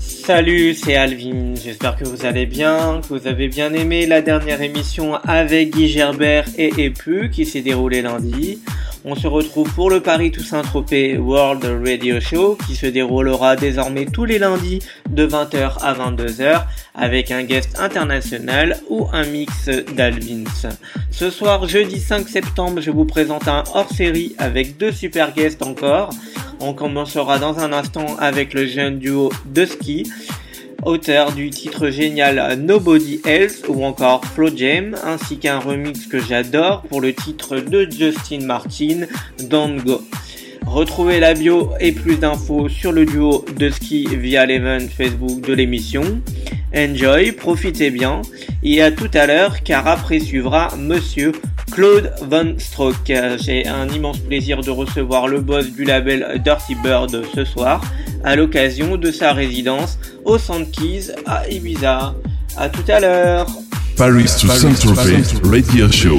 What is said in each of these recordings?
Salut, c'est Alvin. J'espère que vous allez bien, que vous avez bien aimé la dernière émission avec Guy Gerbert et Epu qui s'est déroulée lundi. On se retrouve pour le Paris Toussaint Tropez World Radio Show qui se déroulera désormais tous les lundis de 20h à 22h avec un guest international ou un mix d'Alvins. Ce soir, jeudi 5 septembre, je vous présente un hors-série avec deux super guests encore. On commencera dans un instant avec le jeune duo de ski auteur du titre génial Nobody Else ou encore Flow Jam, ainsi qu'un remix que j'adore pour le titre de Justin Martin, Don't Go. Retrouvez la bio et plus d'infos sur le duo de ski via l'event Facebook de l'émission. Enjoy, profitez bien et à tout à l'heure car après suivra Monsieur Claude Van Stroke. J'ai un immense plaisir de recevoir le boss du label Dirty Bird ce soir à l'occasion de sa résidence au Keys à Ibiza. À tout à l'heure. Paris to Saint-Tropez Radio Show.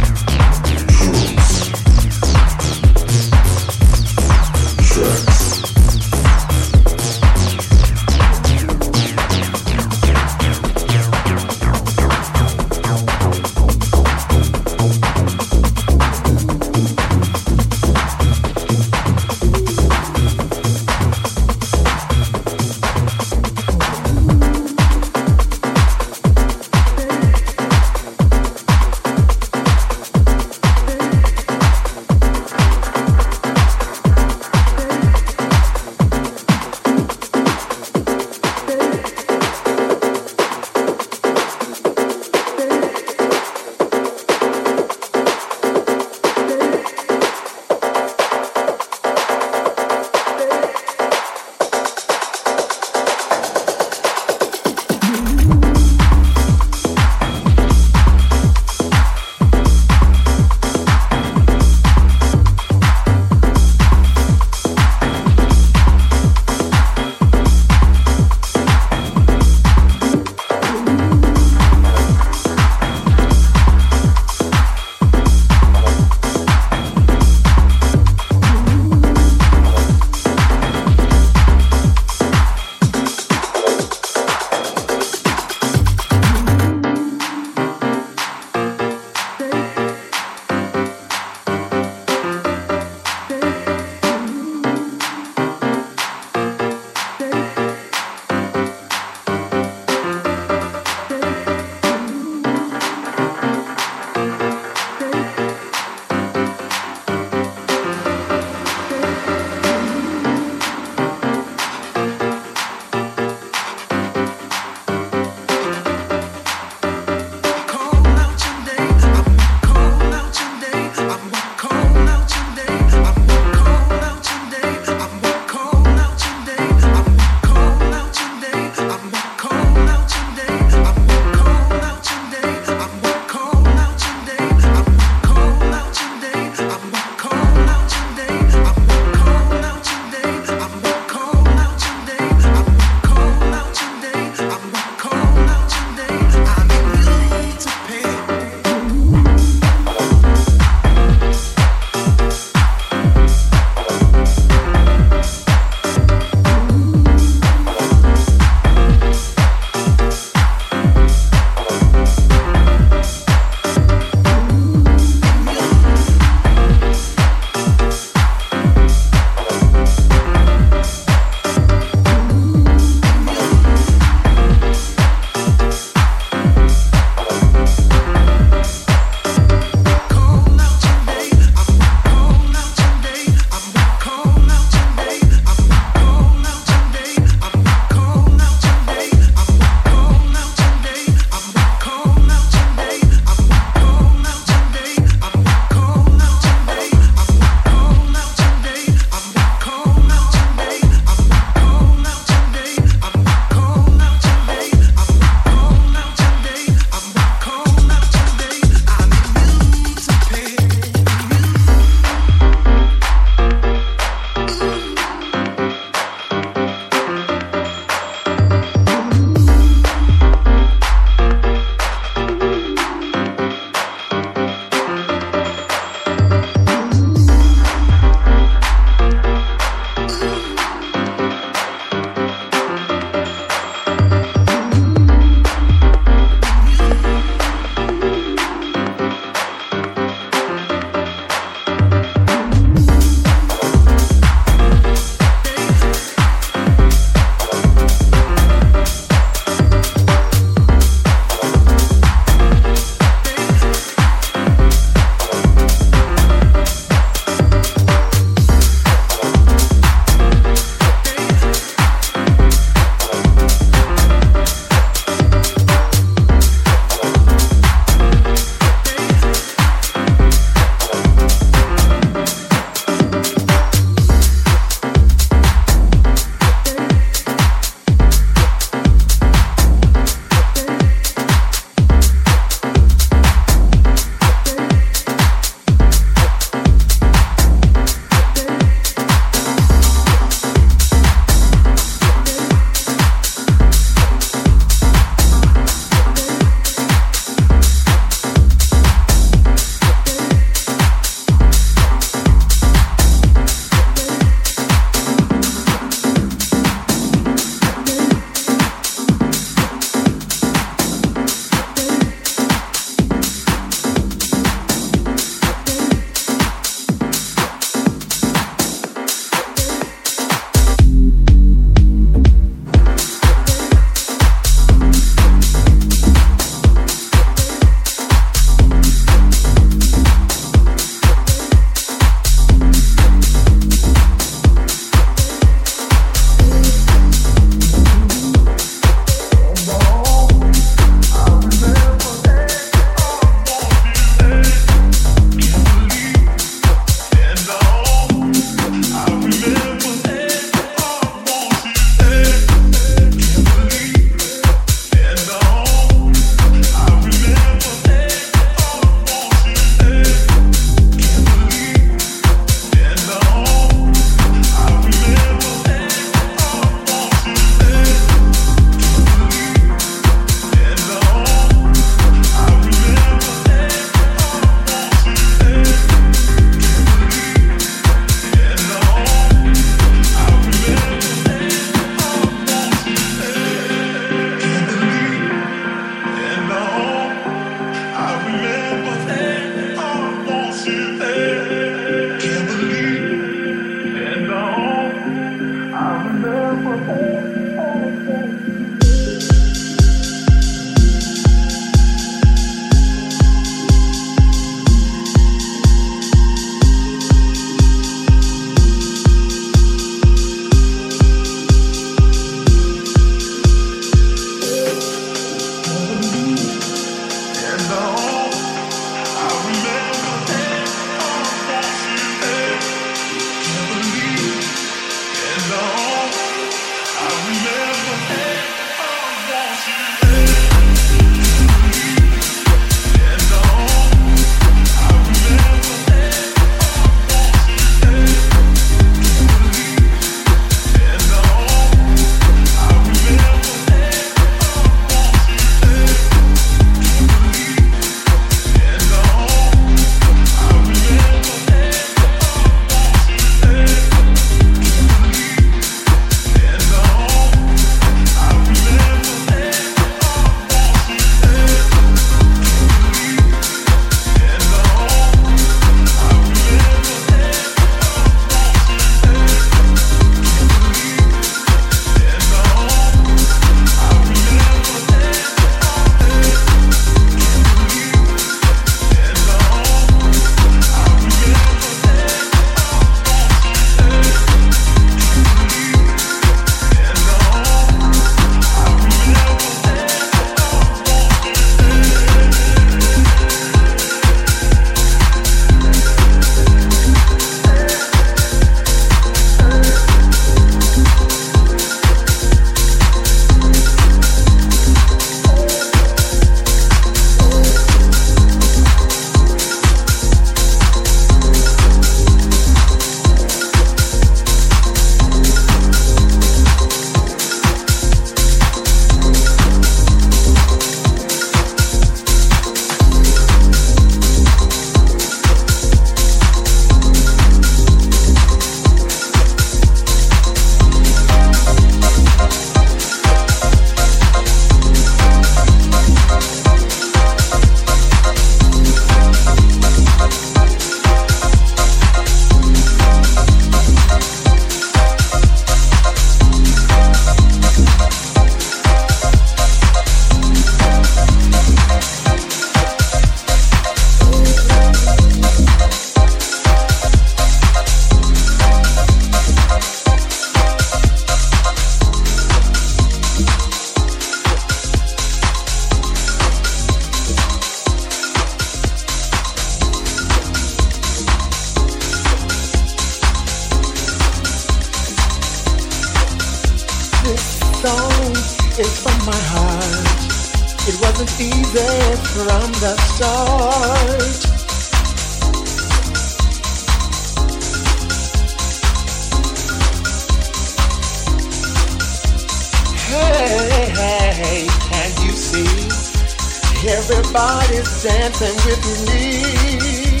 Everybody's dancing with me.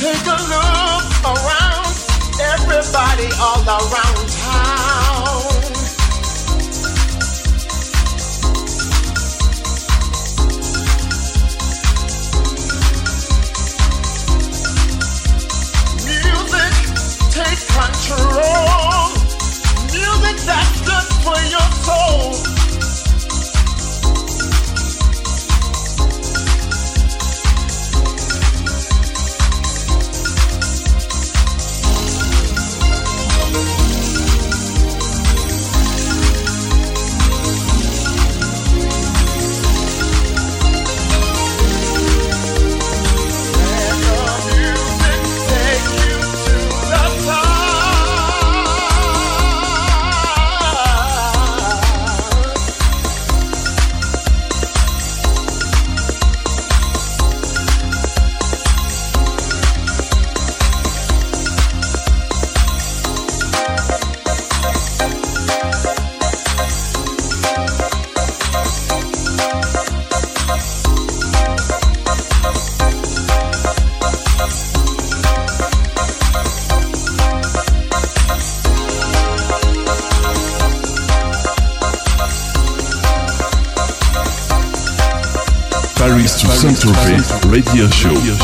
Take a look around, everybody all around control. Music that's good for your soul. Radio Show.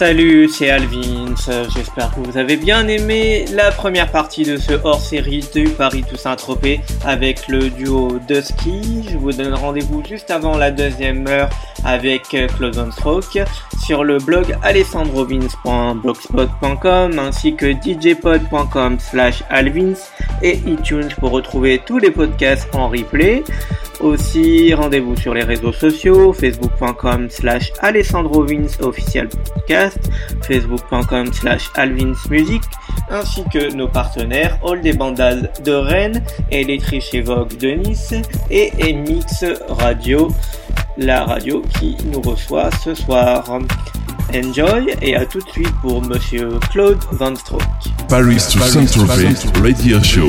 Salut, c'est Alvin. J'espère que vous avez bien aimé la première partie de ce hors-série du Paris Toussaint Tropez avec le duo Dusky. Je vous donne rendez-vous juste avant la deuxième heure avec Close on Stroke sur le blog alessandrovins.blogspot.com ainsi que djpod.com slash alvins et iTunes pour retrouver tous les podcasts en replay. Aussi, rendez-vous sur les réseaux sociaux, facebook.com slash alessandrovins official podcast, facebook.com slash alvinsmusic, ainsi que nos partenaires All des Bandades de Rennes, Electric Vogue de Nice et Mix Radio, la radio qui nous reçoit ce soir. Enjoy et à tout de suite pour Monsieur Claude Van Stroke. Paris to Saint-Tropez Radio Show.